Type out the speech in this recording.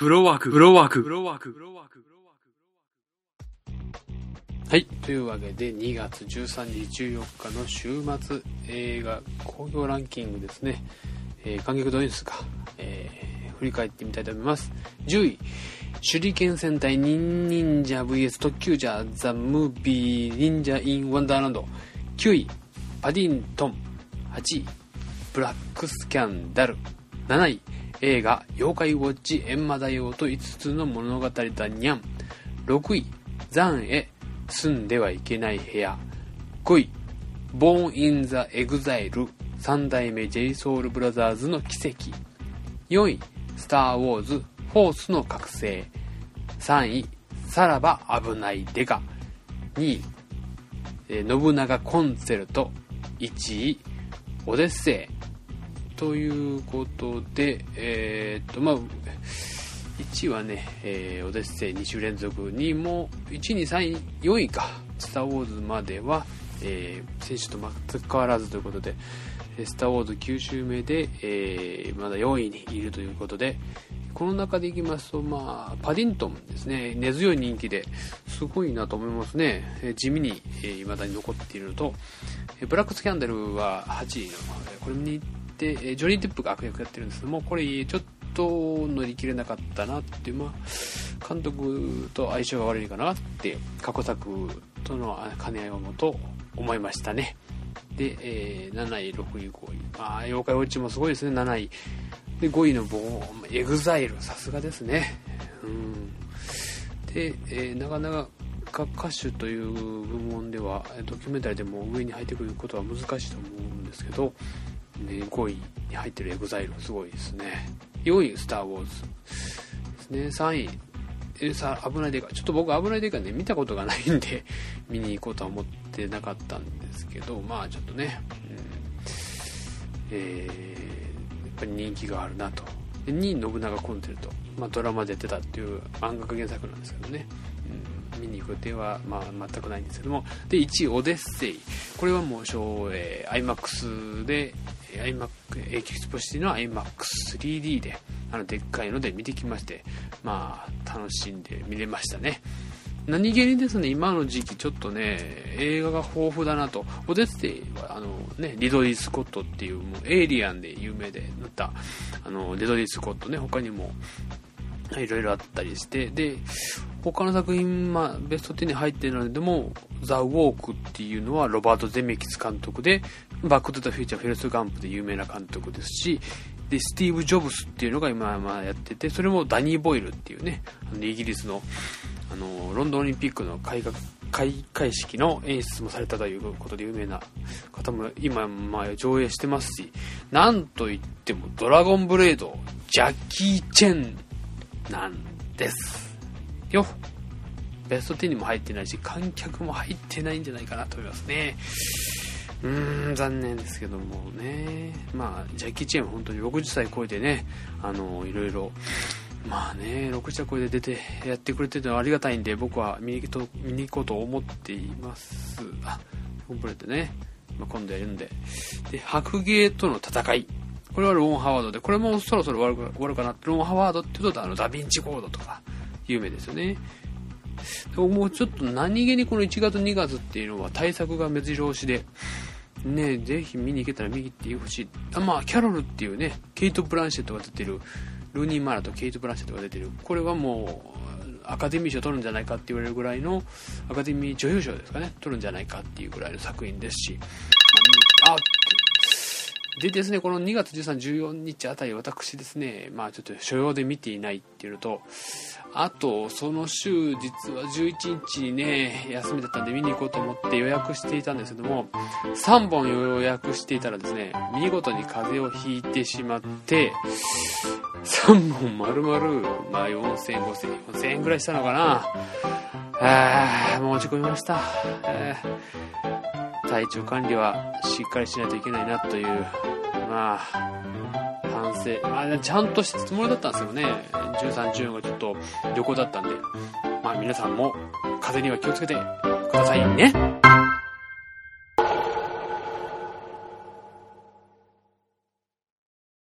フロワーク、フロワーク、フロワーク、フロワーク。フローワークはい。というわけで、2月13日14日の週末映画興行ランキングですね。えー、観客動員数か、えー、振り返ってみたいと思います。10位、手裏剣戦隊ニンニンジャ VS 特急ジャーザ・ムービーニンジャ・イン・ワンダーランド。9位、パディントン。8位、ブラックスキャンダル。7位、映画「妖怪ウォッチ閻魔大王と5つの物語だにゃん」6位「残穢 住んではいけない部屋」5位「 Born in the EXILE」三代目 J SOUL BROTHERS の奇跡。4位「スター・ウォーズ・フォースの覚醒」3位「さらばあぶない刑事」2位「信長コンセルト」1位「オデッセイ」ということで、えー、っと、まあ、1はね、えー、オデッセイ2週連続、2も、1位、2位、3位、4位か、スター・ウォーズまでは、えー、選手と全く変わらずということで、スター・ウォーズ9週目で、えー、まだ4位にいるということで、この中でいきますと、まあ、パディントンですね、根強い人気ですごいなと思いますね。え地味に、えー、未だに残っているのと、ブラックスキャンダルは8位の、これにで、ジョニー・デップが悪役やってるんですけども、これちょっと乗り切れなかったなっていう、まあ、監督と相性が悪いかなって、過去作との兼ね合いをもと思いましたね。で、えー、7位、6位、5位。まあ、妖怪ウォッチもすごいですね、7位。で、5位の Born、EXILE、さすがですね。うん。で、えー、なかなか歌手という部門では、ドキュメンタリーでも上に入ってくることは難しいと思うんですけど、ね、5位に入ってる EXILE すごいですね。4位、スター・ウォーズですね。3位、えさ、あぶない刑事。ちょっと僕あぶない刑事ね、見たことがないんで、見に行こうとは思ってなかったんですけど、まあちょっとね、うん、えー、やっぱり人気があるなと。で2位、信長コンテルト。まあドラマでやってたっていう漫画原作なんですけどね。見に行く予定は、まあ、全くないんですけどもで1位オデッセイこれはもう小、えー、IMAX で iMac エキスポシティの iMAX3D であのでっかいので見てきましてまあ楽しんで見れましたね。何気にですね今の時期ちょっとね映画が豊富だなと。オデッセイはあの、ね、リドリー・スコットっていうもうエイリアンで有名で塗ったあのリドリー・スコットね他にもいろいろあったりしてで他の作品、まあ、ベスト10に入っているのでも、ザ・ウォークっていうのはロバート・ゼメキス監督で、バック・トゥ・ザ・フューチャー・フェルス・ガンプで有名な監督ですし、で、スティーブ・ジョブスっていうのが今、まあ、やってて、それもダニー・ボイルっていうね、あのイギリスの、あの、ロンドンオリンピックの開学開会式の演出もされたということで有名な方も今、まあ、上映してますし、なんといってもドラゴンブレード、ジャッキー・チェンなんです。よ。ベスト10にも入ってないし、観客も入ってないんじゃないかなと思いますね。うーん、残念ですけどもね。まあ、ジャッキー・チェーンは本当に60歳超えてね、あの、いろいろ、まあね、60歳超えて出てやってくれてるのはありがたいんで、僕は見にと見に行こうと思っています。あ、コンプレットね、まあ、今度やるんで。で、白芸との戦い。これはローン・ハワードで、これもそろそろ終わる終わるかな。ローン・ハワードって言うと、あの、ダヴィンチコードとか、有名ですよね。でもうちょっと何気にこの1月2月っていうのは対策が目白押しで、ね、ぜひ見に行けたら見に行ってほしい。あまあ、キャロルっていうね、ケイト・ブランシェットが出てる、ルーニー・マラとケイト・ブランシェットが出てる、これはもう、アカデミー賞取るんじゃないかって言われるぐらいの、アカデミー女優賞ですかね、取るんじゃないかっていうぐらいの作品ですし、まあ、でですね、この2月13、14日あたり私ですね、まあちょっと所要で見ていないっていうのと、あと、その週、実は11日にね、休みだったんで見に行こうと思って予約していたんですけども、3本予約していたらですね、見事に風邪をひいてしまって、3本丸々、まあ4000、5000、4000円ぐらいしたのかな。あー、もう落ち込みました。えー、体調管理はしっかりしないといけないなという、まあ、反省。まあ、ちゃんとしたつもりだったんですよね。13、14がちょっと旅行だったんで。まあ皆さんも風邪には気をつけてくださいね。